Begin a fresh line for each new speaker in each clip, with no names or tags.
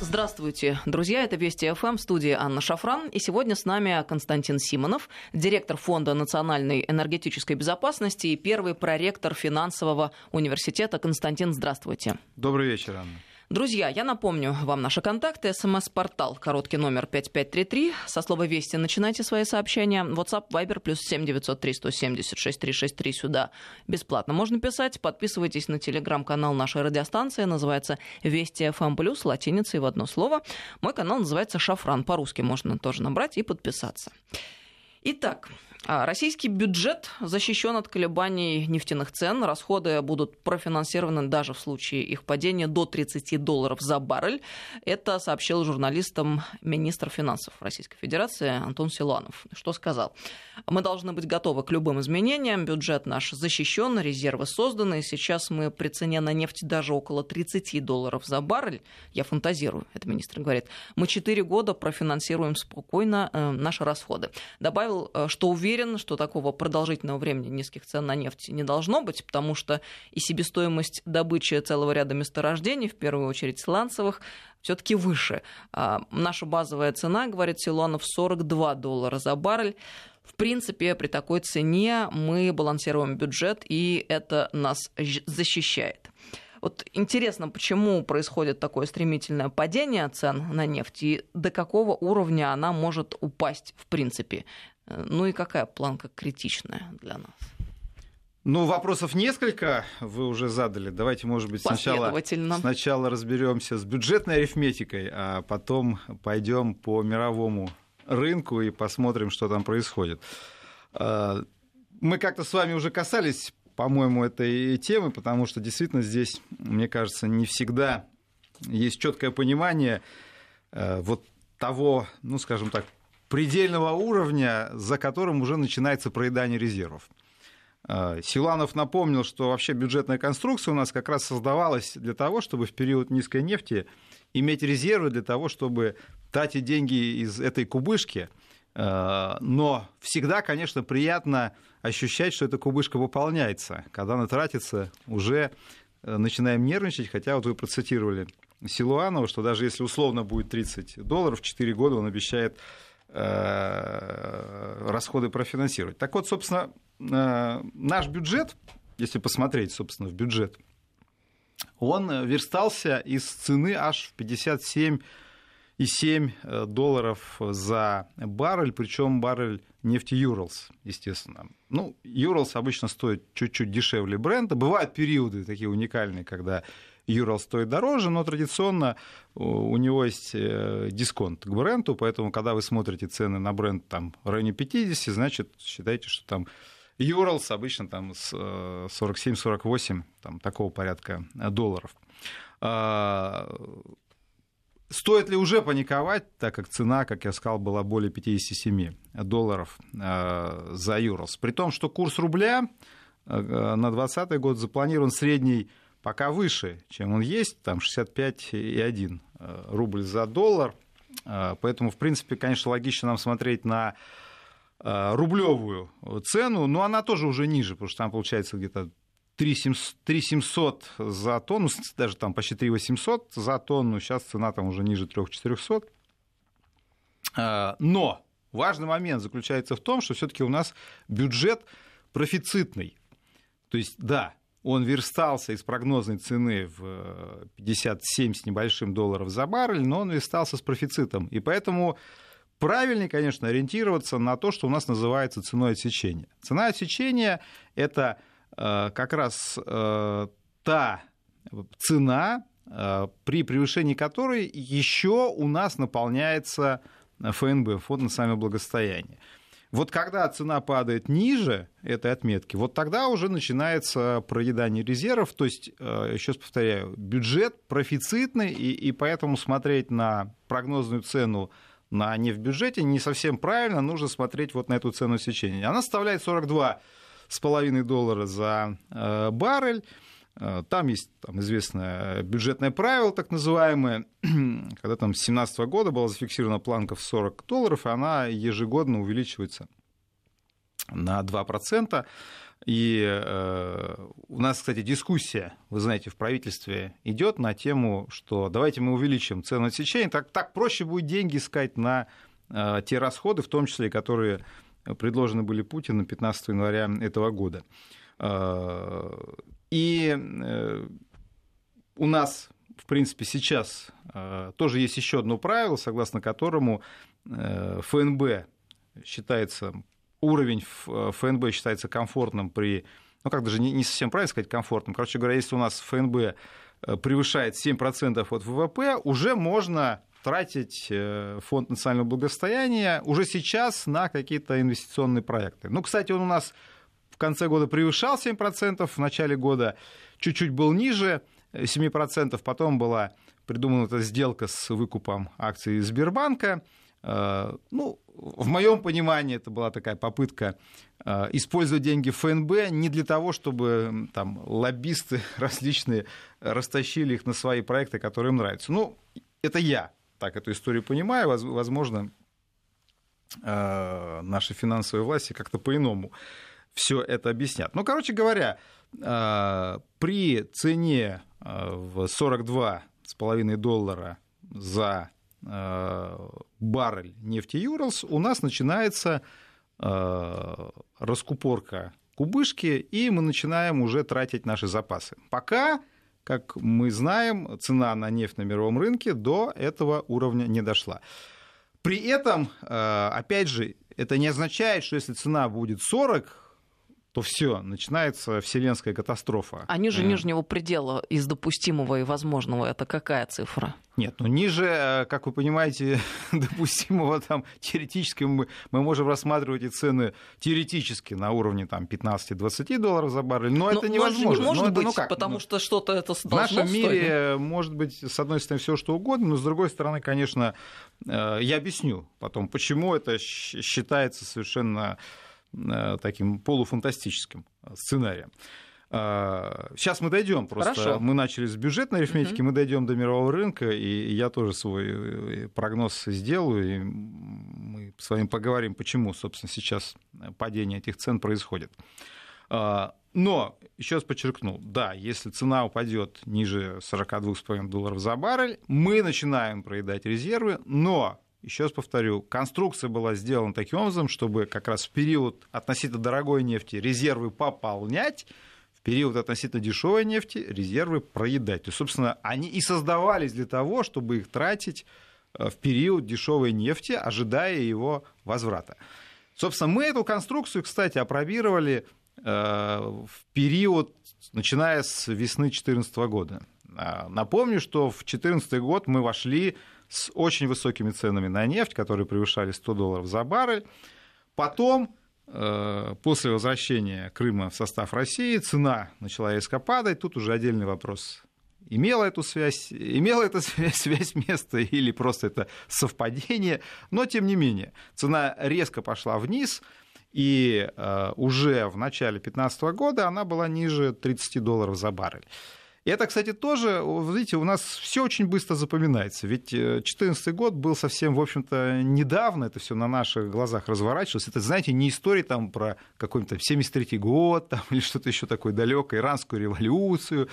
Здравствуйте, друзья, это Вести ФМ, студии Анна Шафран. И сегодня с нами Константин Симонов, директор Фонда национальной энергетической безопасности и первый проректор финансового университета. Константин, здравствуйте.
Добрый вечер, Анна.
Друзья, я напомню вам наши контакты. СМС-портал, короткий номер 5533. Со слова «Вести» начинайте свои сообщения. WhatsApp, Viber, плюс 7903 176 363 сюда бесплатно можно писать. Подписывайтесь на телеграм-канал нашей радиостанции. Называется «Вести FM+,» плюс латиницей в одно слово. Мой канал называется «Шафран». По-русски можно тоже набрать и подписаться. Итак, российский бюджет защищен от колебаний нефтяных цен. Расходы будут профинансированы даже в случае их падения до 30 долларов за баррель. Это сообщил журналистам министр финансов Российской Федерации Антон Силуанов. Что сказал? Мы должны быть готовы к любым изменениям. Бюджет наш защищен, резервы созданы. Сейчас мы при цене на нефть даже около 30 долларов за баррель. Я фантазирую, это министр говорит. Мы 4 года профинансируем спокойно э, наши расходы. Добавил, э, что уверен уверен, что такого продолжительного времени низких цен на нефть не должно быть, потому что и себестоимость добычи целого ряда месторождений, в первую очередь сланцевых, все-таки выше. А, наша базовая цена, говорит Силуанов, 42 доллара за баррель. В принципе, при такой цене мы балансируем бюджет, и это нас защищает. Вот интересно, почему происходит такое стремительное падение цен на нефть и до какого уровня она может упасть в принципе. Ну и какая планка критичная для нас?
Ну, вопросов несколько вы уже задали. Давайте, может быть, сначала, сначала разберемся с бюджетной арифметикой, а потом пойдем по мировому рынку и посмотрим, что там происходит. А, мы как-то с вами уже касались, по-моему, этой темы, потому что действительно здесь, мне кажется, не всегда есть четкое понимание э, вот того, ну, скажем так, предельного уровня, за которым уже начинается проедание резервов. А, Силанов напомнил, что вообще бюджетная конструкция у нас как раз создавалась для того, чтобы в период низкой нефти иметь резервы для того, чтобы тратить деньги из этой кубышки. А, но всегда, конечно, приятно ощущать, что эта кубышка выполняется. Когда она тратится, уже э, начинаем нервничать, хотя вот вы процитировали Силуанова, что даже если условно будет 30 долларов, в 4 года он обещает Э, расходы профинансировать. Так вот, собственно, э, наш бюджет, если посмотреть, собственно, в бюджет, он верстался из цены аж в 57,7 э, долларов за баррель, причем баррель нефти Юралс, естественно. Ну, Юралс обычно стоит чуть-чуть дешевле бренда. Бывают периоды такие уникальные, когда Юрал стоит дороже, но традиционно у него есть э, дисконт к бренду, поэтому, когда вы смотрите цены на бренд там, в районе 50, значит, считайте, что там Юралс обычно там с 47-48, э, там, такого порядка долларов. А, стоит ли уже паниковать, так как цена, как я сказал, была более 57 долларов э, за Юралс? При том, что курс рубля на 2020 год запланирован средний пока выше, чем он есть, там 65,1 э, рубль за доллар. Э, поэтому, в принципе, конечно, логично нам смотреть на э, рублевую цену, но она тоже уже ниже, потому что там получается где-то 3700 за тонну, даже там почти 3800 за тонну, сейчас цена там уже ниже 3400. Но важный момент заключается в том, что все-таки у нас бюджет профицитный. То есть, да, он верстался из прогнозной цены в 57 с небольшим долларов за баррель, но он верстался с профицитом. И поэтому правильнее, конечно, ориентироваться на то, что у нас называется ценой отсечения. Цена отсечения – это э, как раз э, та цена, э, при превышении которой еще у нас наполняется ФНБ, Фонд национального благосостояния. Вот когда цена падает ниже этой отметки, вот тогда уже начинается проедание резервов. То есть, э, еще раз повторяю, бюджет профицитный, и, и поэтому смотреть на прогнозную цену на нефть в бюджете не совсем правильно, нужно смотреть вот на эту цену сечения. Она составляет 42,5 доллара за э, баррель. Э, там есть там, известное бюджетное правило, так называемое, когда там с 2017 года была зафиксирована планка в 40 долларов, и она ежегодно увеличивается на 2%. И э, у нас, кстати, дискуссия, вы знаете, в правительстве идет на тему, что давайте мы увеличим цену отсечения, так, так проще будет деньги искать на э, те расходы, в том числе, которые предложены были Путину 15 января этого года. Э, и э, у нас, в принципе, сейчас э, тоже есть еще одно правило, согласно которому э, ФНБ считается уровень ФНБ считается комфортным при, ну как даже не, совсем правильно сказать комфортным, короче говоря, если у нас ФНБ превышает 7% от ВВП, уже можно тратить фонд национального благосостояния уже сейчас на какие-то инвестиционные проекты. Ну, кстати, он у нас в конце года превышал 7%, в начале года чуть-чуть был ниже 7%, потом была придумана эта сделка с выкупом акций Сбербанка, Э, ну, в моем понимании это была такая попытка э, использовать деньги ФНБ не для того, чтобы там лоббисты различные растащили их на свои проекты, которые им нравятся. Ну, это я так эту историю понимаю. Возможно, э, наши финансовые власти как-то по-иному все это объяснят. Ну, короче говоря, при цене в 42,5 доллара за Э, баррель нефти Юралс, у нас начинается э, раскупорка кубышки, и мы начинаем уже тратить наши запасы. Пока, как мы знаем, цена на нефть на мировом рынке до этого уровня не дошла. При этом, э, опять же, это не означает, что если цена будет 40, то все, начинается вселенская катастрофа.
А ниже нижнего предела из допустимого и возможного это какая цифра?
Нет, ну ниже, э, как вы понимаете, допустимого там теоретически мы, мы можем рассматривать и цены теоретически на уровне там 15-20 долларов за баррель, но, но это невозможно.
Но не может
но
быть,
это, ну как?
потому что что-то это
В нашем мире может быть, с одной стороны, все что угодно, но с другой стороны, конечно, э, я объясню потом, почему это считается совершенно Э, таким полуфантастическим сценарием. Сейчас мы дойдем, просто Хорошо. мы начали с бюджетной арифметики, угу. мы дойдем до мирового рынка, и я тоже свой э, прогноз сделаю, и мы с вами поговорим, почему, собственно, сейчас падение этих цен происходит. А, но, еще раз подчеркну, да, если цена упадет ниже 42,5 долларов за баррель, мы начинаем проедать резервы, но еще раз повторю, конструкция была сделана таким образом, чтобы как раз в период относительно дорогой нефти резервы пополнять, в период относительно дешевой нефти резервы проедать. То есть, собственно, они и создавались для того, чтобы их тратить э, в период дешевой нефти, ожидая его возврата. Собственно, мы эту конструкцию, кстати, опробировали э, в период, начиная с весны 2014 года. А, напомню, что в 2014 год мы вошли с очень высокими ценами на нефть, которые превышали 100 долларов за баррель. Потом, э, после возвращения Крыма в состав России, цена начала резко падать. Тут уже отдельный вопрос. Имела эту связь, имела эта связь, связь место или просто это совпадение, но тем не менее цена резко пошла вниз, и э, уже в начале 2015 года она была ниже 30 долларов за баррель. И это, кстати, тоже, видите, у нас все очень быстро запоминается. Ведь 2014 э, год был совсем, в общем-то, недавно, это все на наших глазах разворачивалось. Это, знаете, не история там про какой-то 73 год там, или что-то еще такое далекое, иранскую революцию.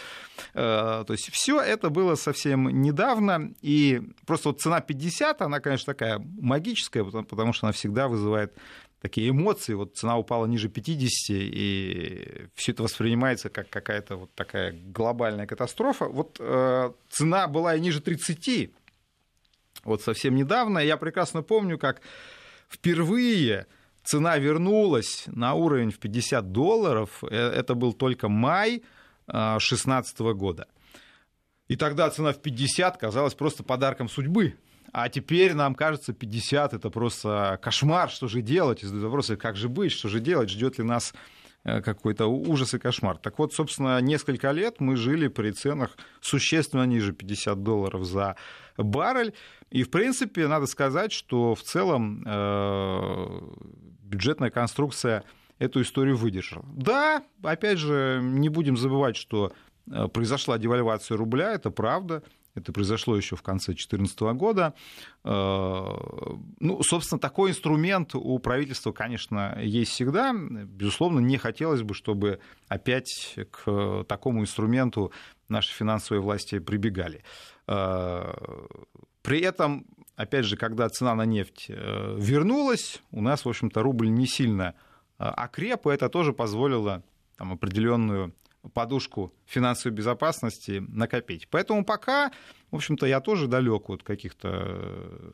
Э, то есть все это было совсем недавно. И просто вот цена 50, она, конечно, такая магическая, потому что она всегда вызывает такие эмоции, вот цена упала ниже 50, и все это воспринимается как какая-то вот такая глобальная катастрофа. Вот э, цена была и ниже 30, вот совсем недавно. Я прекрасно помню, как впервые цена вернулась на уровень в 50 долларов. Э, это был только май 2016 э, года. И тогда цена в 50 казалась просто подарком судьбы. А теперь нам кажется, 50 это просто кошмар, что же делать? И задают вопросы, как же быть, что же делать, ждет ли нас э, какой-то ужас и кошмар. Так вот, собственно, несколько лет мы жили при ценах существенно ниже 50 долларов за баррель. И, в принципе, надо сказать, что в целом э, бюджетная конструкция эту историю выдержала. Да, опять же, не будем забывать, что э, произошла девальвация рубля, это правда. Это произошло еще в конце 2014 года. Ну, собственно, такой инструмент у правительства, конечно, есть всегда. Безусловно, не хотелось бы, чтобы опять к такому инструменту наши финансовые власти прибегали. При этом, опять же, когда цена на нефть вернулась, у нас, в общем-то, рубль не сильно окреп, и это тоже позволило там, определенную подушку финансовой безопасности накопить. Поэтому пока, в общем-то, я тоже далек от каких-то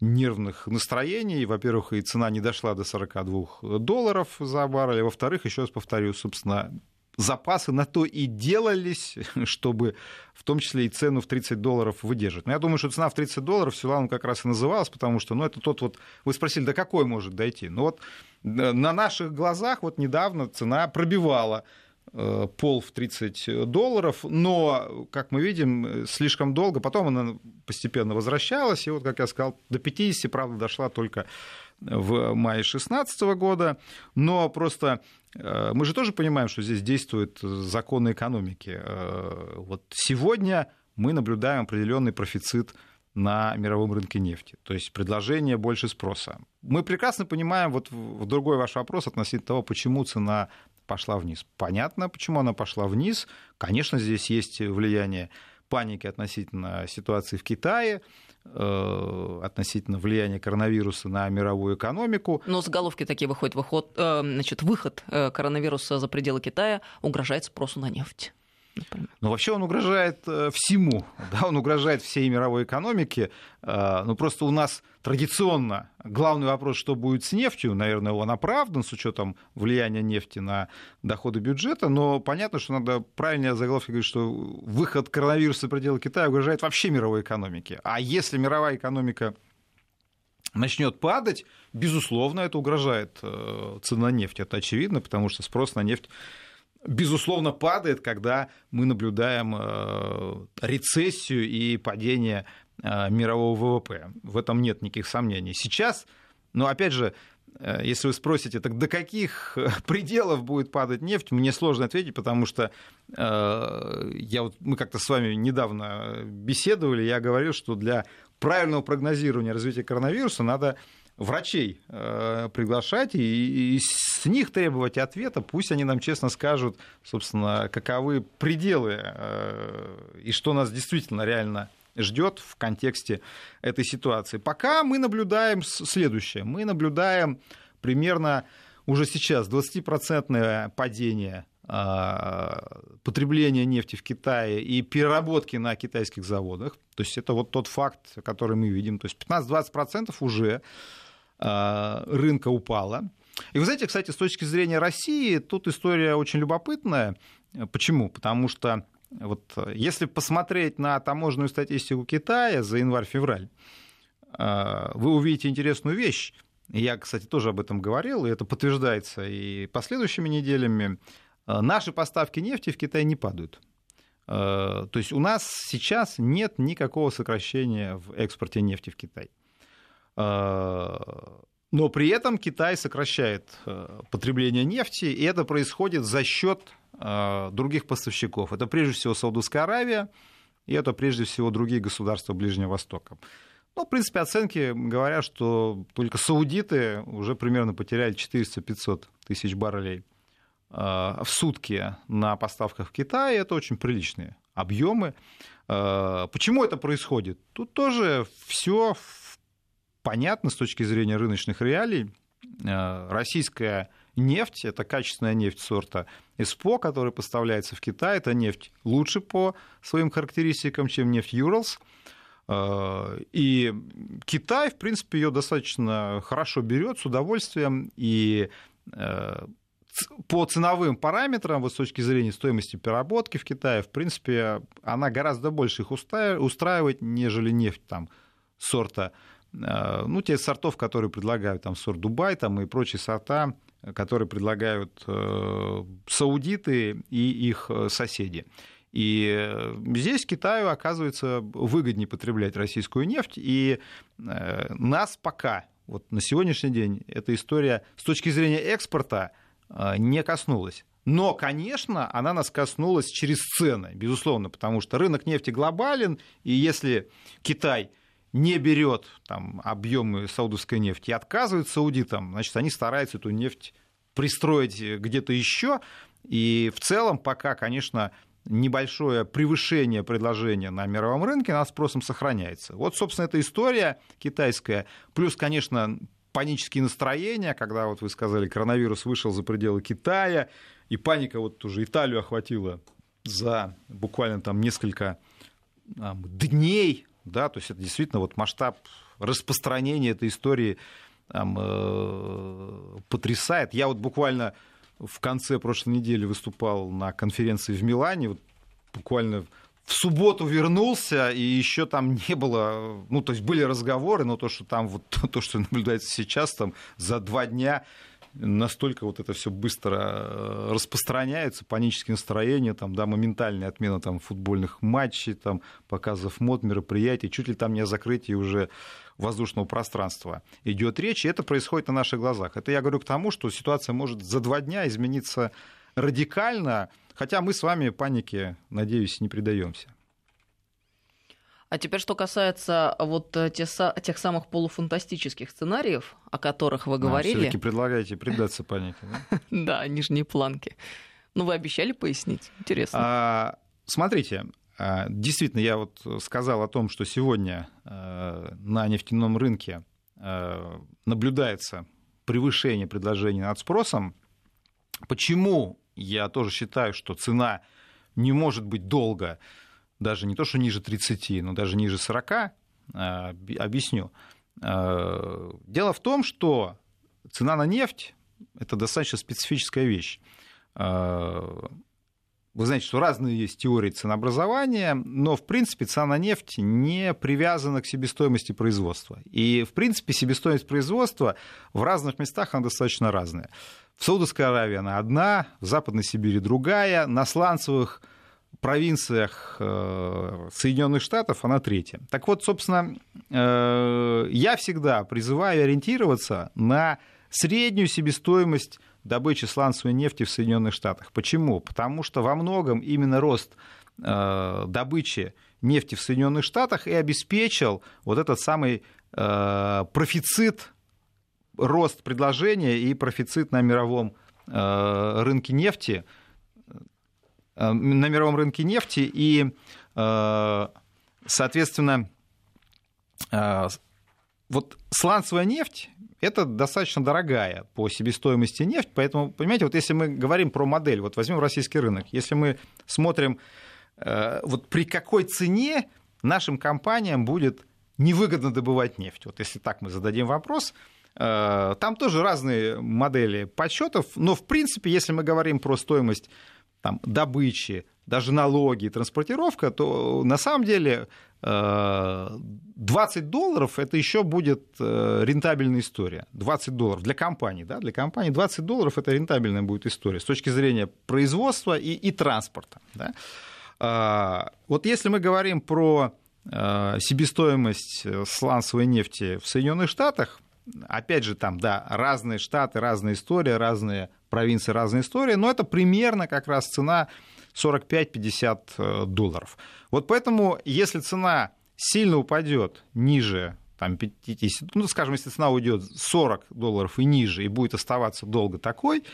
нервных настроений. Во-первых, и цена не дошла до 42 долларов за баррель. А во-вторых, еще раз повторю, собственно, запасы на то и делались, чтобы в том числе и цену в 30 долларов выдержать. Но я думаю, что цена в 30 долларов Силану как раз и называлась, потому что ну, это тот вот... Вы спросили, до какой может дойти? Ну вот э, на наших глазах вот недавно цена пробивала Э, пол в 30 долларов, но, как мы видим, слишком долго, потом она постепенно возвращалась, и вот, как я сказал, до 50, правда, дошла только в мае 2016 года, но просто э, мы же тоже понимаем, что здесь действуют законы экономики. Э, вот сегодня мы наблюдаем определенный профицит на мировом рынке нефти. То есть предложение больше спроса. Мы прекрасно понимаем, вот в другой ваш вопрос относительно того, почему цена пошла вниз. Понятно, почему она пошла вниз. Конечно, здесь есть влияние паники относительно ситуации в Китае, э, относительно влияния коронавируса на мировую экономику.
Но заголовки такие выходят, выход, э, значит, выход э, коронавируса за пределы Китая угрожает спросу на нефть
например? Ну, вообще он угрожает э, всему, да, он угрожает всей мировой экономике. Э, ну, просто у нас традиционно главный вопрос, что будет с нефтью, наверное, он оправдан с учетом влияния нефти на доходы бюджета, но понятно, что надо правильнее заголовки говорить, что выход коронавируса за пределы Китая угрожает вообще мировой экономике. А если мировая экономика начнет падать, безусловно, это угрожает э, цена нефти. Это очевидно, потому что спрос на нефть безусловно, падает, когда мы наблюдаем э, рецессию и падение э, мирового ВВП. В этом нет никаких сомнений. Сейчас, но ну, опять же, э, если вы спросите, так до каких пределов будет падать нефть, мне сложно ответить, потому что я вот, мы как-то с вами недавно беседовали, я говорил, что для правильного прогнозирования развития коронавируса надо врачей э, приглашать и, и с них требовать ответа, пусть они нам честно скажут, собственно, каковы пределы э, и что нас действительно реально ждет в контексте этой ситуации. Пока мы наблюдаем следующее. Мы наблюдаем примерно уже сейчас 20% падение э, потребления нефти в Китае и переработки на китайских заводах. То есть это вот тот факт, который мы видим. То есть 15-20% уже рынка упала. И вы знаете, кстати, с точки зрения России, тут история очень любопытная. Почему? Потому что вот если посмотреть на таможенную статистику Китая за январь-февраль, э, вы увидите интересную вещь. Я, кстати, тоже об этом говорил, и это подтверждается и последующими неделями. Э, наши поставки нефти в Китай не падают. То есть у нас сейчас нет никакого сокращения в экспорте нефти в Китай. А, но при этом Китай сокращает э, потребление нефти, и это происходит за счет а, других поставщиков. Это прежде всего Саудовская Аравия, и это прежде всего другие государства Ближнего Востока. Ну, в принципе, оценки говорят, что только саудиты уже примерно потеряли 400-500 тысяч баррелей а, в сутки на поставках в Китай. Это очень приличные объемы. Почему это происходит? Тут тоже все понятно с точки зрения рыночных реалий. Э, российская нефть, это качественная нефть сорта СПО, которая поставляется в Китай. Это нефть лучше по своим характеристикам, чем нефть Юралс. Э, и Китай, в принципе, ее достаточно хорошо берет с удовольствием. И э, по ценовым параметрам, вот с точки зрения стоимости переработки в Китае, в принципе, она гораздо больше их устраивает, нежели нефть там, сорта ну, те сортов, которые предлагают там сорт Дубай там, и прочие сорта, которые предлагают э, саудиты и их э, соседи. И здесь Китаю, оказывается, выгоднее потреблять российскую нефть, и нас пока, вот на сегодняшний день, эта история с точки зрения экспорта не коснулась. Но, конечно, она нас коснулась через цены, безусловно, потому что рынок нефти глобален, и если Китай не берет там, объемы саудовской нефти и отказывает саудитам, значит, они стараются эту нефть пристроить где-то еще. И в целом пока, конечно, небольшое превышение предложения на мировом рынке над спросом сохраняется. Вот, собственно, эта история китайская. Плюс, конечно, панические настроения, когда, вот вы сказали, коронавирус вышел за пределы Китая, и паника вот уже Италию охватила за буквально там несколько дней, да, то есть это действительно вот масштаб распространения этой истории там, э, потрясает. Я вот буквально в конце прошлой недели выступал на конференции в Милане, вот буквально в субботу вернулся, и еще там не было, ну, то есть были разговоры, но то, что там вот то, что наблюдается сейчас, там за два дня настолько вот это все быстро э, распространяется, панические настроения, там, да, моментальная отмена там, футбольных матчей, там, показов мод, мероприятий, чуть ли там не о закрытии уже воздушного пространства идет речь, и это происходит на наших глазах. Это я говорю к тому, что ситуация может за два дня измениться радикально, хотя мы с вами панике, надеюсь, не предаемся.
А теперь, что касается вот э, тех, тех самых полуфантастических сценариев, о которых вы говорили. А,
все-таки предлагаете предаться панике, да?
Да, нижние планки. Ну, вы обещали пояснить. Интересно.
А, смотрите, а, действительно, я вот сказал о том, что сегодня э, на нефтяном рынке э, наблюдается превышение предложения над спросом. Почему я тоже считаю, что цена не может быть долго даже не то, что ниже 30, но даже ниже 40, э, объясню. Э, дело в том, что цена на нефть – это достаточно специфическая вещь. Э, вы знаете, что разные есть теории ценообразования, но, в принципе, цена на нефть не привязана к себестоимости производства. И, в принципе, себестоимость производства в разных местах она достаточно разная. В Саудовской Аравии она одна, в Западной Сибири другая, на сланцевых провинциях э, Соединенных Штатов она третья. Так вот, собственно, э, я всегда призываю ориентироваться на среднюю себестоимость добычи сланцевой нефти в Соединенных Штатах. Почему? Потому что во многом именно рост э, добычи нефти в Соединенных Штатах и обеспечил вот этот самый профицит, рост предложения и профицит на мировом рынке нефти – на мировом рынке нефти, и, э, соответственно, э, вот сланцевая нефть это достаточно дорогая по себестоимости нефть, поэтому, понимаете, вот если мы говорим про модель, вот возьмем российский рынок, если мы смотрим, вот при какой цене нашим компаниям будет невыгодно добывать нефть, вот если так мы зададим вопрос, там тоже разные модели подсчетов, но в принципе, если мы говорим про стоимость там, добычи, даже налоги, транспортировка, то на самом деле 20 э, долларов это еще будет э, рентабельная история. 20 долларов для компании. Да? Для компании 20 долларов это рентабельная будет история с точки зрения производства и, и транспорта. Да? А, вот если мы говорим про э, себестоимость сланцевой нефти в Соединенных Штатах, опять же, там, да, разные штаты, разная история, разные провинции, разная история, но это примерно как раз цена 45-50 э, долларов. Вот поэтому, если цена сильно упадет ниже там, 50, ну, скажем, если цена уйдет 40 долларов и ниже, и будет оставаться долго такой,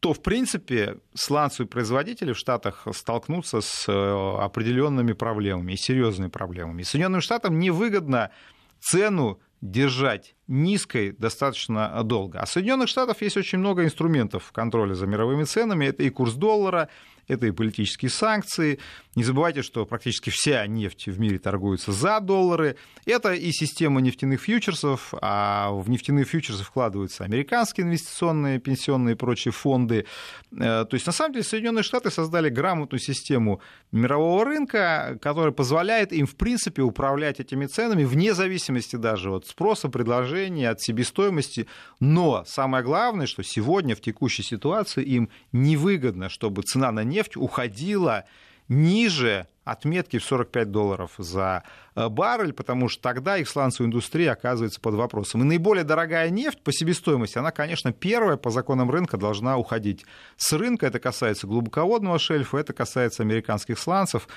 то, в принципе, сланцевые производители в Штатах столкнутся с э, определенными проблемами серьезными проблемами. И Соединенным Штатам невыгодно цену держать низкой достаточно долго. А Соединенных Штатах есть очень много инструментов контроля за мировыми ценами. Это и курс доллара, это и политические санкции. Не забывайте, что практически вся нефть в мире торгуется за доллары. Это и система нефтяных фьючерсов, а в нефтяные фьючерсы вкладываются американские инвестиционные, пенсионные и прочие фонды. Э, то есть, на самом деле, Соединенные Штаты создали грамотную систему мирового рынка, которая позволяет им, в принципе, управлять этими ценами вне зависимости даже от спроса, предложения, от себестоимости. Но самое главное, что сегодня в текущей ситуации им невыгодно, чтобы цена на нефть нефть уходила ниже отметки в 45 долларов за э, баррель, потому что тогда их сланцевая индустрия оказывается под вопросом. И наиболее дорогая нефть по себестоимости, она, конечно, первая по законам рынка должна уходить с рынка. Это касается глубоководного шельфа, это касается американских сланцев.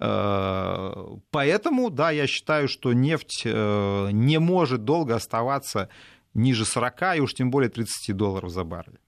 Э, поэтому, да, я считаю, что нефть э, не может долго оставаться ниже 40 и уж тем более 30 долларов за баррель.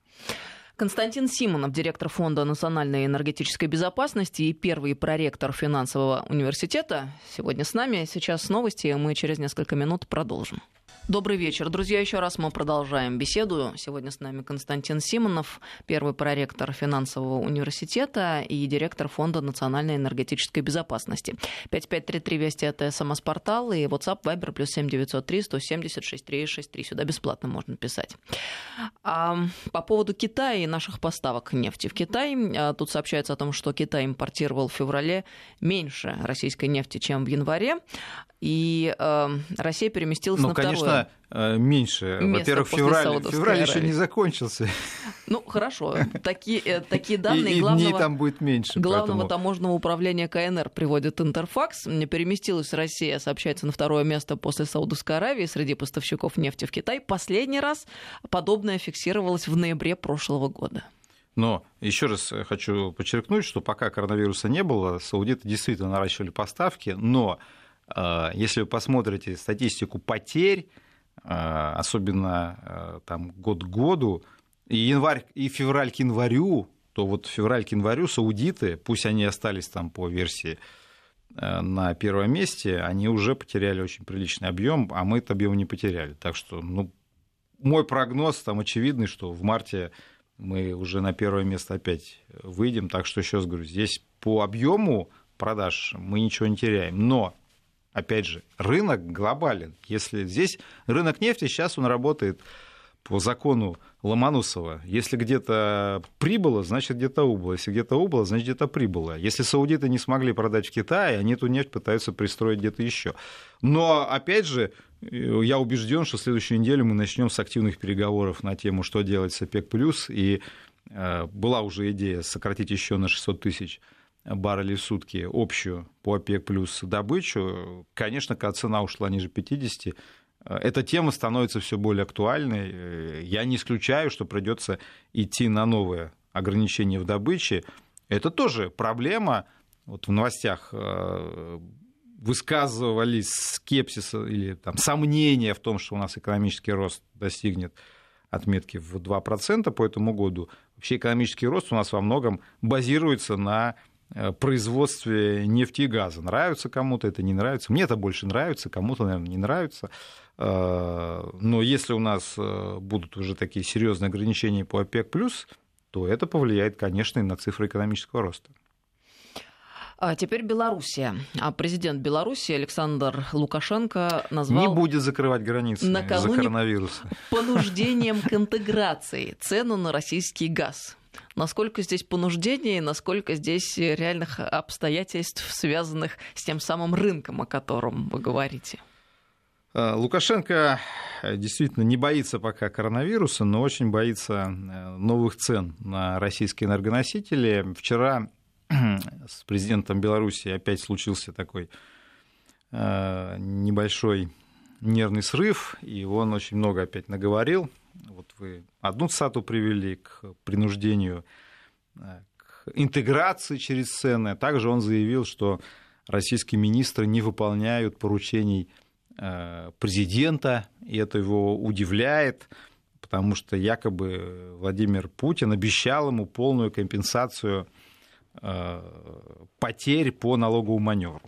Константин Симонов, директор Фонда национальной энергетической безопасности и первый проректор финансового университета, сегодня с нами. Сейчас новости, мы через несколько минут продолжим. Добрый вечер, друзья. Еще раз мы продолжаем беседу. Сегодня с нами Константин Симонов, первый проректор финансового университета и директор Фонда национальной энергетической безопасности. 5533 Вести это СМС-портал и WhatsApp Viber плюс 7903 170 6363. Сюда бесплатно можно писать. А по поводу Китая и наших поставок нефти в Китай. А, тут сообщается о том, что Китай импортировал в феврале меньше российской нефти, чем в январе. И э, Россия переместилась
ну,
на
конечно, второе э, меньше. Во-первых, февраль, февраль еще не закончился.
Ну, хорошо. Такие, э, такие данные и, главного,
дней там будет меньше.
Главного поэтому... таможенного управления КНР приводит Интерфакс. Переместилась Россия, сообщается, на второе место после Саудовской Аравии среди поставщиков нефти в Китай. Последний раз подобное фиксировалось в ноябре прошлого года.
Но еще раз хочу подчеркнуть, что пока коронавируса не было, саудиты действительно наращивали поставки, но если вы посмотрите статистику потерь, особенно а, там, год к году, и январь, и февраль к январю, то вот февраль к январю саудиты, пусть они остались там по версии на первом месте, они уже потеряли очень приличный объем, а мы этот объем не потеряли. Так что, ну, мой прогноз там очевидный, что в марте мы уже на первое место опять выйдем. Так что еще раз говорю, здесь по объему продаж мы ничего не теряем. Но опять же, рынок глобален. Если здесь рынок нефти, сейчас он работает по закону Ломоносова. Если где-то прибыло, значит где-то убыло. Если где-то убыло, значит где-то прибыло. Если саудиты не смогли продать в Китае, они эту нефть пытаются пристроить где-то еще. Но, опять же, я убежден, что в следующую неделю мы начнем с активных переговоров на тему, что делать с ОПЕК+. И э, была уже идея сократить еще на 600 тысяч баррелей в сутки общую по ОПЕК плюс добычу, конечно, когда цена ушла ниже 50, эта тема становится все более актуальной. Я не исключаю, что придется идти на новые ограничения в добыче. Это тоже проблема. Вот в новостях э, высказывались скепсис или там, сомнения в том, что у нас экономический рост достигнет отметки в 2% по этому году. Вообще экономический рост у нас во многом базируется на Э, производстве нефти и газа. Нравится кому-то, это не нравится. Мне это больше нравится, кому-то, наверное, не нравится. Э, но если у нас э, будут уже такие серьезные ограничения по ОПЕК+, то это повлияет, конечно, и на цифры экономического роста.
А теперь Белоруссия. А президент Беларуси Александр Лукашенко назвал...
Не будет закрывать границы из-за коронавируса.
понуждением к интеграции цену на российский газ. Насколько здесь понуждение насколько здесь реальных обстоятельств, связанных с тем самым рынком, о котором вы говорите?
А, Лукашенко э, действительно не боится пока коронавируса, но очень боится э, новых цен на российские энергоносители. Вчера с президентом Беларуси опять случился такой э, небольшой нервный срыв, и он очень много опять наговорил. Вот вы одну цитату привели к принуждению, э, к интеграции через цены. Также он заявил, что российские министры не выполняют поручений э, президента, и это его удивляет, потому что якобы Владимир Путин обещал ему полную компенсацию э, потерь по налоговому маневру.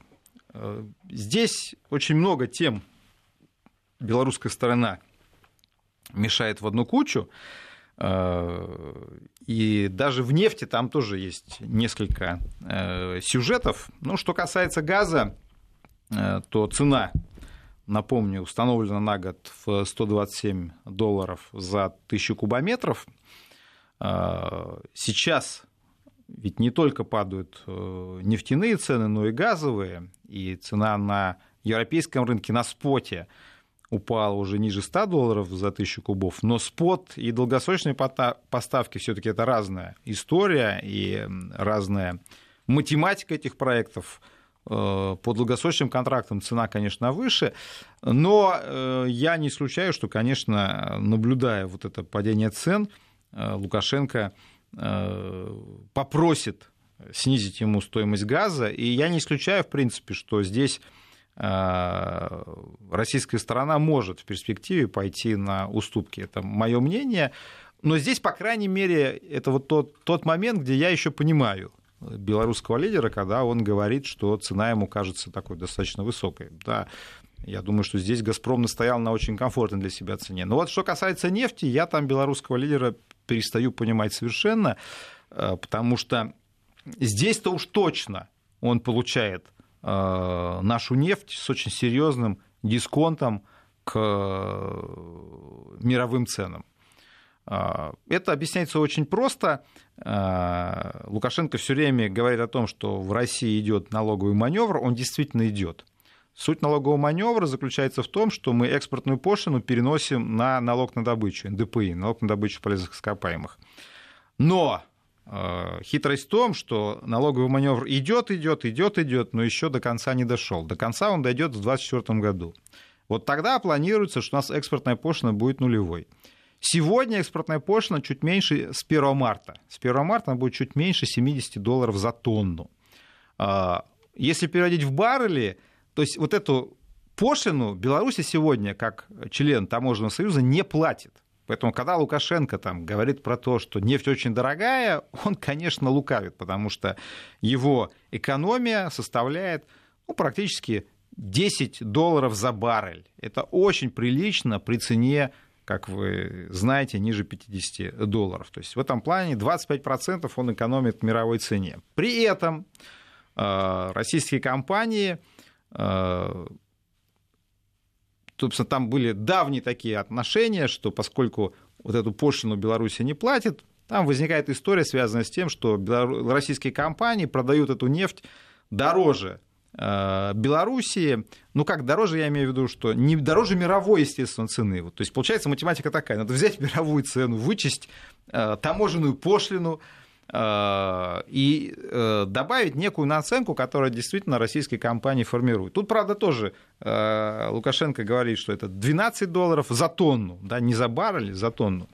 Здесь очень много тем белорусская сторона мешает в одну кучу. Э, и даже в нефти там тоже есть несколько э, сюжетов. Ну, что касается газа, э, то цена, напомню, установлена на год в 127 долларов за тысячу кубометров. Сейчас ведь не только падают нефтяные цены, но и газовые, и цена на европейском рынке на споте – упал уже ниже 100 долларов за тысячу кубов, но спот и долгосрочные поставки все-таки это разная история и разная математика этих проектов. по долгосрочным контрактам цена, конечно, выше, но я не исключаю, что, конечно, наблюдая вот это падение цен, Лукашенко попросит снизить ему стоимость газа, и я не исключаю, в принципе, что здесь российская сторона может в перспективе пойти на уступки. Это мое мнение. Но здесь, по крайней мере, это вот тот, тот момент, где я еще понимаю белорусского лидера, когда он говорит, что цена ему кажется такой достаточно высокой. Да, я думаю, что здесь «Газпром» настоял на очень комфортной для себя цене. Но вот что касается нефти, я там белорусского лидера перестаю понимать совершенно, э, потому что здесь-то уж точно он получает э, нашу нефть с очень серьезным дисконтом к э, мировым ценам. А, это объясняется очень просто. Лукашенко все время говорит о том, что в России идет налоговый маневр, он действительно идет. Суть налогового маневра заключается в том, что мы экспортную пошлину переносим на налог на добычу, НДПИ, налог на добычу полезных ископаемых. Но э, хитрость в том, что налоговый маневр идет, идет, идет, идет, но еще до конца не дошел. До конца он дойдет в 2024 году. Вот тогда планируется, что у нас экспортная пошлина будет нулевой. Сегодня экспортная пошлина чуть меньше с 1 марта. С 1 марта она будет чуть меньше 70 долларов за тонну. А, если переводить в баррели, то есть вот эту пошлину Беларусь сегодня, как член таможенного союза, не платит. Поэтому, когда Лукашенко там говорит про то, что нефть очень дорогая, он, конечно, лукавит, потому что его экономия составляет ну, практически 10 долларов за баррель. Это очень прилично при цене как вы знаете, ниже 50 долларов. То есть в этом плане 25% он экономит в мировой цене. При этом э, российские компании, э, собственно, там были давние такие отношения, что поскольку вот эту пошлину Беларуси не платит, там возникает история, связанная с тем, что российские компании продают эту нефть дороже Э, Белоруссии, ну как дороже, я имею в виду, что не дороже мировой, естественно, цены. Вот, то есть получается математика такая, надо взять мировую цену, вычесть э, таможенную пошлину и э, добавить некую наценку, которая действительно российские компании формируют. Тут, правда, тоже э, Лукашенко говорит, что это 12 долларов за тонну, да, не за баррель, за тонну.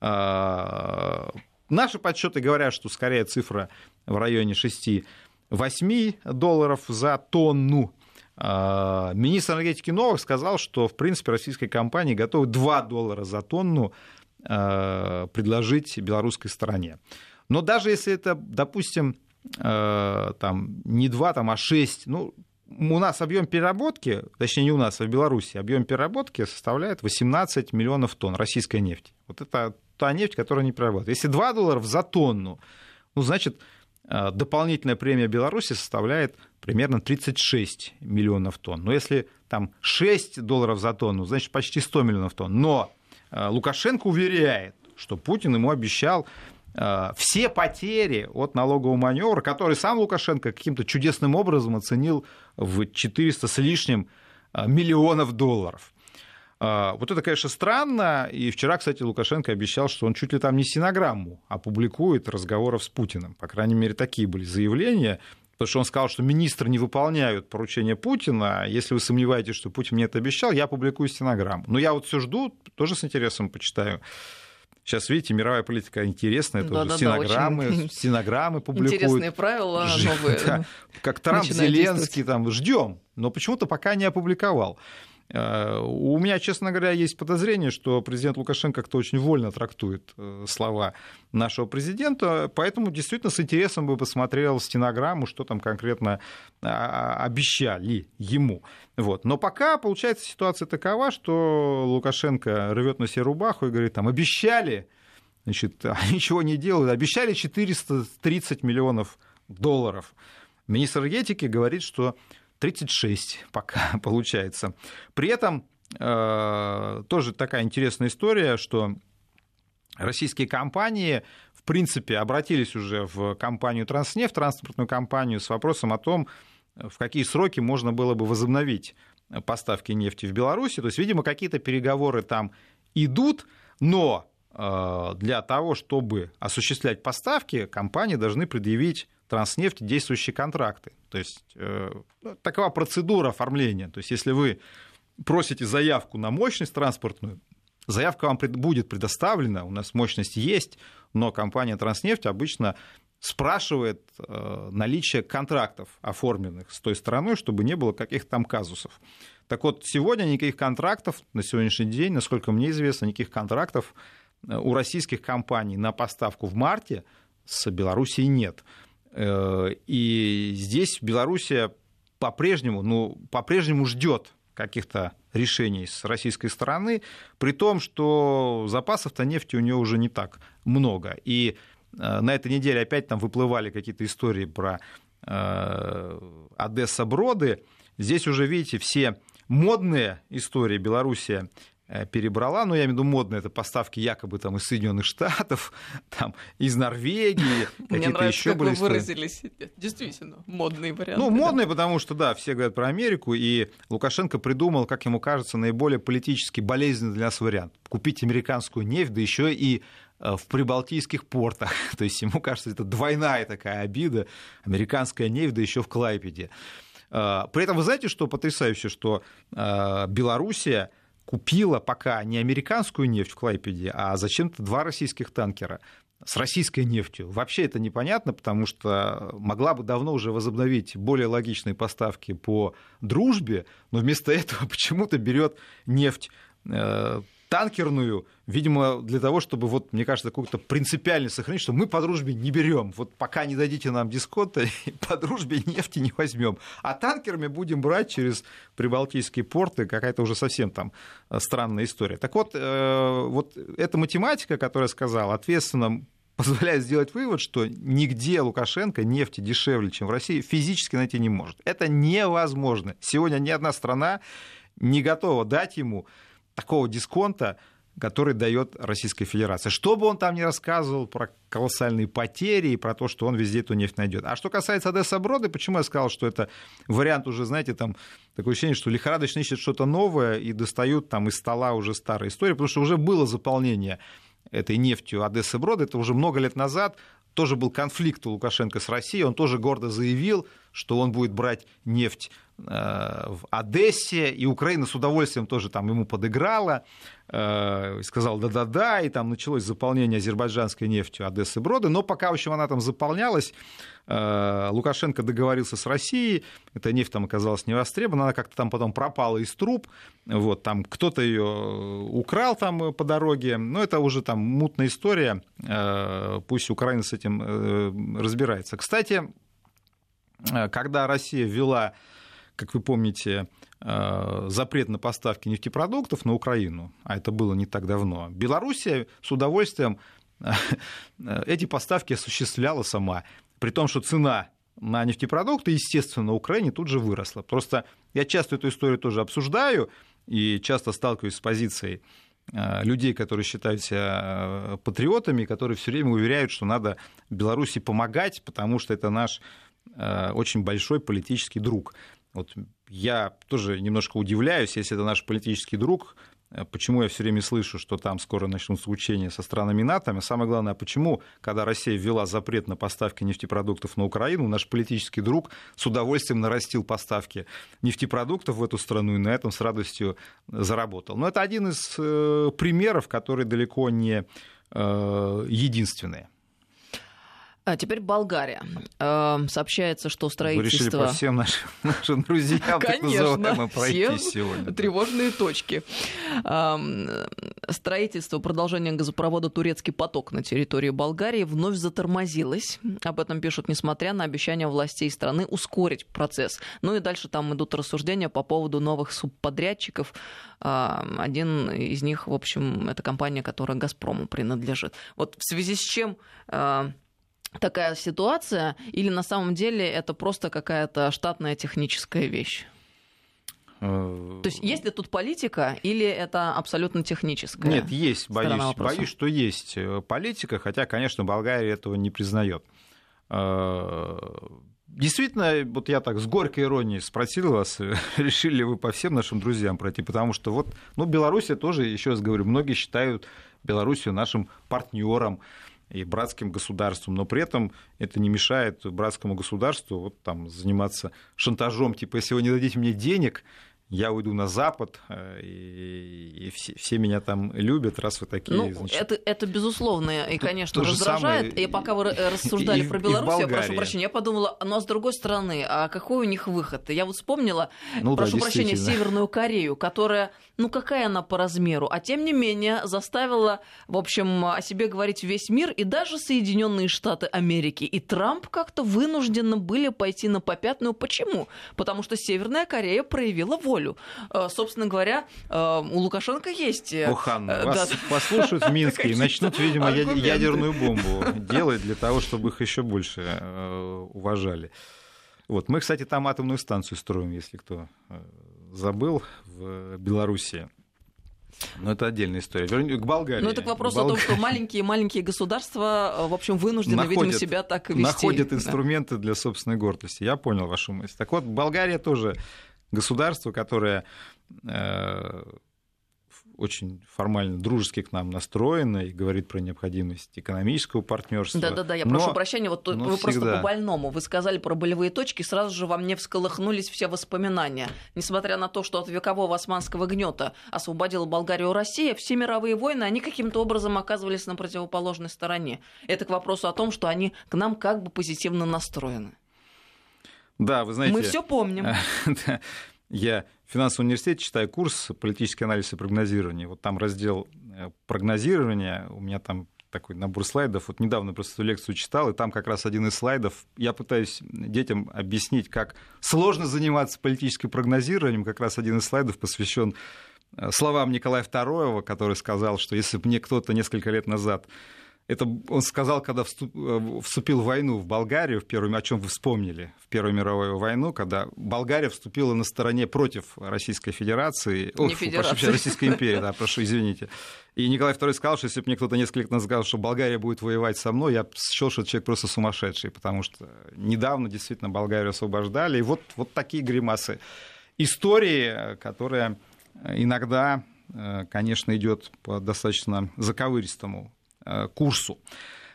Э, наши подсчеты говорят, что скорее цифра в районе 6 8 долларов за тонну. А, министр энергетики Новых сказал, что, в принципе, российские компании готовы 2 доллара за тонну а, предложить белорусской стороне. Но даже если это, допустим, а, там, не 2, там, а 6, ну, у нас объем переработки, точнее не у нас, а в Беларуси, объем переработки составляет 18 миллионов тонн российской нефти. Вот это та нефть, которая не перерабатывает. Если 2 доллара за тонну, ну, значит, Э, дополнительная премия Беларуси составляет примерно 36 миллионов тонн. Но если там 6 долларов за тонну, значит почти 100 миллионов тонн. Но э, Лукашенко уверяет, что Путин ему обещал э, все потери от налогового маневра, который сам Лукашенко каким-то чудесным образом оценил в 400 с лишним миллионов долларов. А, вот это, конечно, странно. И вчера, кстати, Лукашенко обещал, что он чуть ли там не стенограмму опубликует разговоров с Путиным. По крайней мере, такие были заявления. Потому что он сказал, что министры не выполняют поручения Путина. Если вы сомневаетесь, что Путин мне это обещал, я публикую стенограмму. Но я вот все жду, тоже с интересом почитаю. Сейчас, видите, мировая политика интересная, да, тоже да, стенограммы, да, очень... стенограммы публикуют.
Интересные правила новые. Да,
как Трамп, Зеленский, там, ждем, но почему-то пока не опубликовал. Э, у меня, честно говоря, есть подозрение, что президент Лукашенко как-то очень вольно трактует э, слова нашего президента, поэтому действительно с интересом бы посмотрел стенограмму, что там конкретно а, обещали ему. Вот. Но пока, получается, ситуация такова, что Лукашенко рвет на себе рубаху и говорит, там, обещали, значит, а ничего не делают, обещали 430 миллионов долларов. Министр энергетики говорит, что 36 пока получается. При этом э, тоже такая интересная история, что российские компании, в принципе, обратились уже в компанию «Транснефть», транспортную компанию, с вопросом о том, в какие сроки можно было бы возобновить поставки нефти в Беларуси. То есть, видимо, какие-то переговоры там идут, но э, для того, чтобы осуществлять поставки, компании должны предъявить Транснефти действующие контракты. То есть э, ну, такова процедура оформления. То есть если вы просите заявку на мощность транспортную, заявка вам будет предоставлена, у нас мощность есть, но компания Транснефть обычно спрашивает э, наличие контрактов, оформленных с той стороной, чтобы не было каких-то там казусов. Так вот, сегодня никаких контрактов на сегодняшний день, насколько мне известно, никаких контрактов э, у российских компаний на поставку в марте с Белоруссией нет. Э, и здесь Белоруссия по-прежнему, ну, по-прежнему ждет каких-то решений с российской стороны, при том, что запасов-то нефти у нее уже не так много. И Э, на этой неделе опять там выплывали какие-то истории про э, Одесса-Броды. Здесь уже, видите, все модные истории Белоруссия перебрала, ну, я имею в виду модные, это поставки якобы там из Соединенных Штатов, там, из Норвегии, какие-то еще были
вы выразились. Действительно, модные варианты.
Ну, модные, да. потому что, да, все говорят про Америку, и Лукашенко придумал, как ему кажется, наиболее политически болезненный для нас вариант. Купить американскую нефть, да еще и Э, в прибалтийских портах. То есть ему кажется, это двойная такая обида. Американская нефть, да еще в Клайпеде. Э, при этом вы знаете, что потрясающе, что э, Белоруссия купила пока не американскую нефть в Клайпеде, а зачем-то два российских танкера с российской нефтью. Вообще это непонятно, потому что могла бы давно уже возобновить более логичные поставки по дружбе, но вместо этого почему-то берет нефть танкерную, видимо, для того, чтобы, вот, мне кажется, какую-то принципиальность сохранить, что мы по дружбе не берем. Вот пока не дадите нам дисконта, по дружбе нефти не возьмем. А танкерами будем брать через прибалтийские порты, какая-то уже совсем там э, странная история. Так вот, э, вот эта математика, которая сказал, ответственно позволяет сделать вывод, что нигде Лукашенко нефти дешевле, чем в России, физически найти не может. Это невозможно. Сегодня ни одна страна не готова дать ему такого дисконта, который дает Российская Федерация. Что бы он там ни рассказывал про колоссальные потери и про то, что он везде эту нефть найдет. А что касается Одесса Брода, почему я сказал, что это вариант уже, знаете, там такое ощущение, что лихорадочно ищет что-то новое и достают там из стола уже старые истории, потому что уже было заполнение этой нефтью Одессы Брода, это уже много лет назад, тоже был конфликт у Лукашенко с Россией, он тоже гордо заявил, что он будет брать нефть в Одессе, и Украина с удовольствием тоже там ему подыграла, э, сказал да-да-да, и там началось заполнение азербайджанской нефтью Одессы Броды, но пока, в общем, она там заполнялась, э, Лукашенко договорился с Россией, эта нефть там оказалась невостребована, она как-то там потом пропала из труб, вот, там кто-то ее украл там по дороге, но это уже там мутная история, пусть Украина с этим разбирается. Кстати, когда Россия ввела как вы помните, э, запрет на поставки нефтепродуктов на Украину, а это было не так давно, Белоруссия с удовольствием э, эти поставки осуществляла сама, при том, что цена на нефтепродукты, естественно, на Украине тут же выросла. Просто я часто эту историю тоже обсуждаю и часто сталкиваюсь с позицией э, людей, которые считают себя патриотами, которые все время уверяют, что надо Беларуси помогать, потому что это наш очень большой политический друг. Вот я тоже немножко удивляюсь, если это наш политический друг, э, почему я все время слышу, что там скоро начнутся учения со странами НАТО, а самое главное, почему, когда Россия ввела запрет на поставки нефтепродуктов на Украину, наш политический друг с удовольствием нарастил поставки нефтепродуктов в эту страну и на этом с радостью заработал. Но это один из э, примеров, который далеко не э, единственный.
А теперь Болгария. Э, сообщается, что строительство...
Вы решили по всем нашим, нашим друзьям
Конечно, все сегодня. тревожные точки. Э, строительство продолжения газопровода «Турецкий поток» на территории Болгарии вновь затормозилось. Об этом пишут, несмотря на обещания властей страны ускорить процесс. Ну и дальше там идут рассуждения по поводу новых субподрядчиков. Э, один из них, в общем, это компания, которая «Газпрому» принадлежит. Вот в связи с чем э, такая ситуация, или на самом деле это просто какая-то штатная техническая вещь? Э, То есть есть ли тут политика или это абсолютно техническая?
Нет, есть, боюсь, боюсь, что есть э, политика, хотя, конечно, Болгария этого не признает. Э, действительно, вот я так с горькой иронией спросил вас, решили ли вы по всем нашим друзьям пройти, потому что вот, ну, Белоруссия тоже, еще раз говорю, многие считают Белоруссию нашим партнером, и братским государством, но при этом это не мешает братскому государству вот там заниматься шантажом, типа, если вы не дадите мне денег, я уйду на Запад, э, и, и все, все меня там любят, раз вы такие.
Ну, значит... это, это безусловно, и, конечно, то, то раздражает. Самое... И пока вы рассуждали и, про Беларусь, я прошу прощения, я подумала, ну а с другой стороны, а какой у них выход? Я вот вспомнила, ну, прошу да, прощения, Северную Корею, которая, ну какая она по размеру, а тем не менее заставила, в общем, о себе говорить весь мир и даже Соединенные Штаты Америки. И Трамп как-то вынуждены были пойти на попятную. Почему? Потому что Северная Корея проявила волю волю. Э, собственно говоря, э, у Лукашенко есть...
О, Ханна, вас да. послушают в Минске и начнут, видимо, аргументы. ядерную бомбу делать для того, чтобы их еще больше э, уважали. Вот. Мы, кстати, там атомную станцию строим, если кто забыл, в Беларуси. Но это отдельная история. Вернее, к Болгарии.
Ну, это к вопросу Бол... о том, что маленькие-маленькие государства, в общем, вынуждены, находят, видимо, себя так вести.
Находят инструменты да. для собственной гордости. Я понял вашу мысль. Так вот, Болгария тоже государство, которое э, очень формально дружески к нам настроено и говорит про необходимость экономического партнерства.
Да-да-да, я но, прошу прощения, вот вы всегда... просто по-больному. Вы сказали про болевые точки, сразу же во мне всколыхнулись все воспоминания. Несмотря на то, что от векового османского гнета освободила Болгарию Россия, все мировые войны, они каким-то образом оказывались на противоположной стороне. Это к вопросу о том, что они к нам как бы позитивно настроены.
Да, вы знаете...
Мы все помним.
Я в финансовом университете читаю курс «Политический анализ и прогнозирование». Вот там раздел э, прогнозирования, у меня там такой набор слайдов. Вот недавно просто эту лекцию читал, и там как раз один из слайдов. Я пытаюсь детям объяснить, как сложно заниматься политическим прогнозированием. Как раз один из слайдов посвящен э, словам Николая II, который сказал, что если бы мне кто-то несколько лет назад это он сказал, когда э, вступил в войну в Болгарию, в первую, о чем вы вспомнили, в Первую мировую войну, когда Болгария вступила на стороне против Российской Федерации,
Не о, федерации.
прошу, Российской империи, да, прошу, извините. И Николай II сказал, что если бы мне кто-то несколько лет назад сказал, что Болгария будет воевать со мной, я счел, что человек просто сумасшедший, потому что недавно действительно Болгарию освобождали. И вот, вот такие гримасы истории, которая иногда, э, конечно, идет по достаточно заковыристому курсу.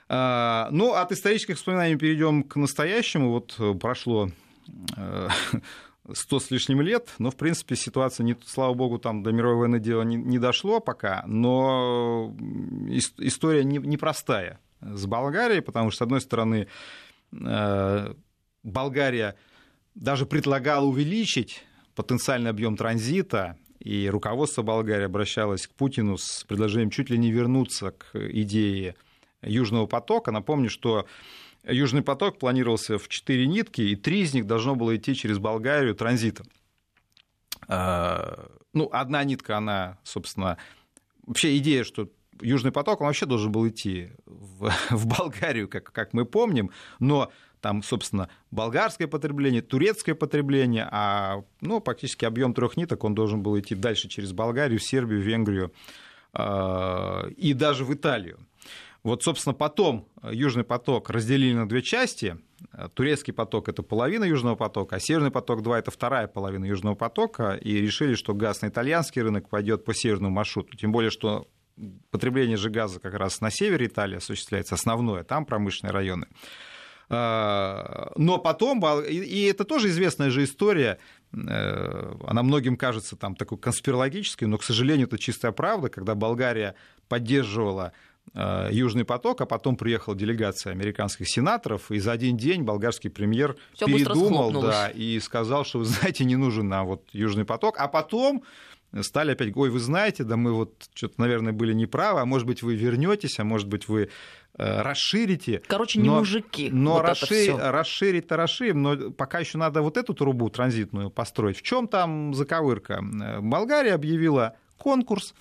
Э, ну, от исторических воспоминаний перейдем к настоящему. Вот э, прошло сто с лишним лет, но, в принципе, ситуация, не, слава богу, там до мировой войны дело не, не дошло пока, но история непростая не с Болгарией, потому что, с одной стороны, Болгария даже предлагала увеличить потенциальный объем транзита и руководство Болгарии обращалось к Путину с предложением чуть ли не вернуться к идее Южного потока. Напомню, что Южный поток планировался в четыре нитки, и три из них должно было идти через Болгарию транзитом. А, ну, одна нитка, она, собственно, вообще идея, что Южный поток, он вообще должен был идти в, в Болгарию, как, как мы помним, но там, собственно, болгарское потребление, турецкое потребление, а ну, практически объем трех ниток он должен был идти дальше через Болгарию, Сербию, Венгрию э, и даже в Италию. Вот, собственно, потом Южный поток разделили на две части. Турецкий поток – это половина Южного потока, а Северный поток-2 – это вторая половина Южного потока. И решили, что газ на итальянский рынок пойдет по северному маршруту. Тем более, что потребление же газа как раз на севере Италии осуществляется основное, там промышленные районы. А, но потом, и это тоже известная же история, э, она многим кажется там такой конспирологической, но, к сожалению, это чистая правда, когда Болгария поддерживала э, Южный поток, а потом приехала делегация американских сенаторов, и за один день болгарский премьер Всё передумал да, и сказал, что, вы знаете, не нужен нам вот Южный поток, а потом стали опять, ой, вы знаете, да мы вот что-то, наверное, были неправы, а может быть, вы вернетесь, а может быть, вы расширите.
Короче, не но, мужики.
Но вот расширить, расширить-то расширим, но пока еще надо вот эту трубу транзитную построить. В чем там заковырка? Болгария объявила конкурс.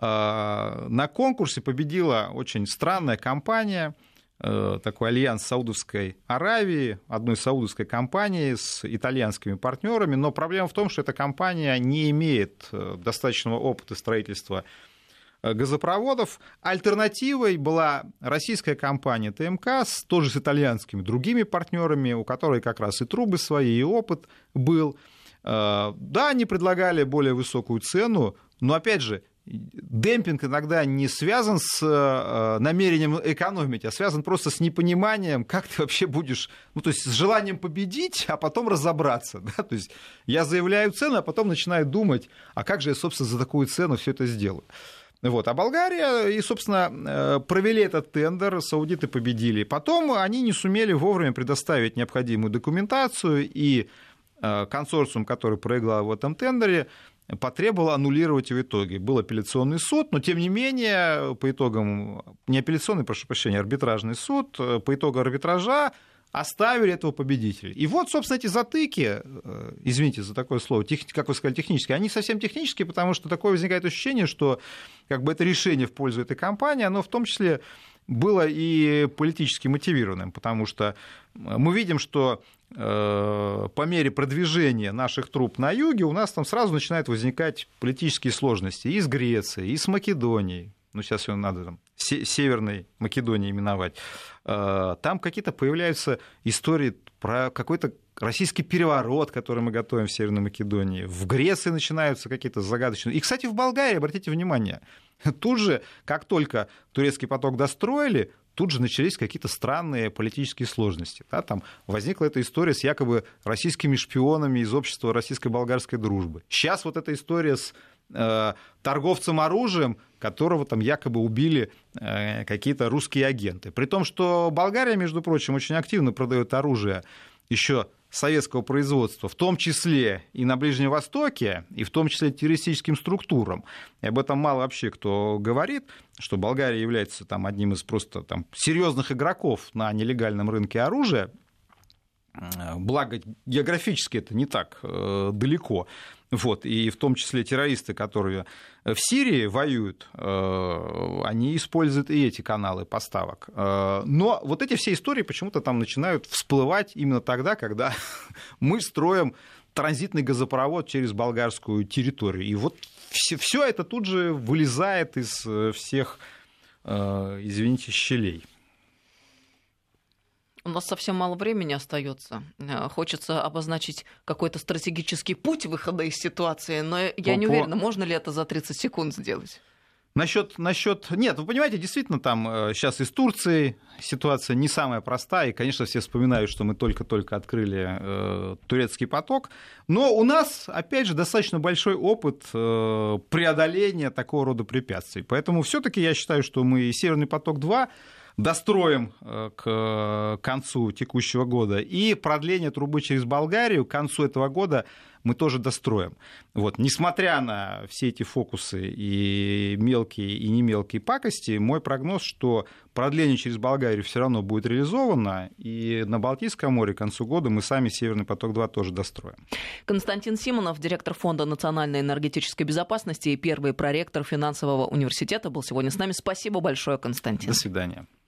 Э, на конкурсе победила очень странная компания, э, такой альянс Саудовской Аравии, одной саудовской компании с итальянскими партнерами, но проблема в том, что эта компания не имеет достаточного опыта строительства Э, газопроводов. Альтернативой была российская компания ТМК, тоже с итальянскими другими партнерами, у которой как раз и трубы свои, и опыт был. Э, да, они предлагали более высокую цену, но опять же, демпинг иногда не связан с э, намерением экономить, а связан просто с непониманием, как ты вообще будешь, ну, то есть с желанием победить, а потом разобраться. Да? То есть я заявляю цену, а потом начинаю думать, а как же я, собственно, за такую цену все это сделаю. Вот. А Болгария, и, собственно, э, провели этот тендер, саудиты победили. Потом они не сумели вовремя предоставить необходимую документацию, и э, консорциум, который проиграл в этом тендере, потребовал аннулировать в итоге. Был апелляционный суд, но тем не менее, по итогам, не апелляционный, прошу прощения, арбитражный суд, э, по итогу арбитража оставили этого победителя. И вот, собственно, эти затыки, э, извините за такое слово, как вы сказали, технические, они совсем технические, потому что такое возникает ощущение, что как бы это решение в пользу этой компании, оно в том числе было и политически мотивированным, потому что мы видим, что э, по мере продвижения наших труп на юге у нас там сразу начинают возникать политические сложности и с Грецией, и с Македонией, ну сейчас ее надо там, Северной Македонии именовать, э, там какие-то появляются истории про какой-то российский переворот, который мы готовим в Северной Македонии. В Греции начинаются какие-то загадочные... И, кстати, в Болгарии, обратите внимание, тут же, как только турецкий поток достроили, тут же начались какие-то странные политические сложности. Да, там возникла эта история с якобы российскими шпионами из общества российско-болгарской дружбы. Сейчас вот эта история с торговцем оружием, которого там якобы убили э, какие-то русские агенты. При том, что Болгария, между прочим, очень активно продает оружие еще советского производства, в том числе и на Ближнем Востоке, и в том числе террористическим структурам. И об этом мало вообще кто говорит, что Болгария является там, одним из просто там, серьезных игроков на нелегальном рынке оружия. Благо, географически это не так э, далеко. Вот, и в том числе террористы, которые в Сирии воюют, э, они используют и эти каналы поставок. Э, но вот эти все истории почему-то там начинают всплывать именно тогда, когда мы строим транзитный газопровод через болгарскую территорию. И вот все, это тут же вылезает из э, всех, извините, щелей.
У нас совсем мало времени остается. Э, хочется обозначить какой-то стратегический путь выхода из ситуации, но я по, не уверена, можно ли это за 30 секунд сделать.
Насчет, насчет... Нет, вы понимаете, действительно, там сейчас э, из Турции ситуация не самая простая, и, конечно, все вспоминают, что мы только-только открыли э, турецкий поток, но у нас, опять же, достаточно большой опыт э, преодоления такого рода препятствий, поэтому все таки я считаю, что мы Северный поток-2 достроим э, к концу текущего года. И продление трубы через Болгарию к концу этого года мы тоже достроим. Вот. Несмотря на все эти фокусы и мелкие, и не мелкие пакости, мой прогноз, что продление через Болгарию все равно будет реализовано, и на Балтийском море к концу года мы сами Северный поток-2 тоже достроим.
Константин Симонов, директор Фонда национальной энергетической безопасности и первый проректор финансового университета, был сегодня с нами. Спасибо большое, Константин.
До свидания.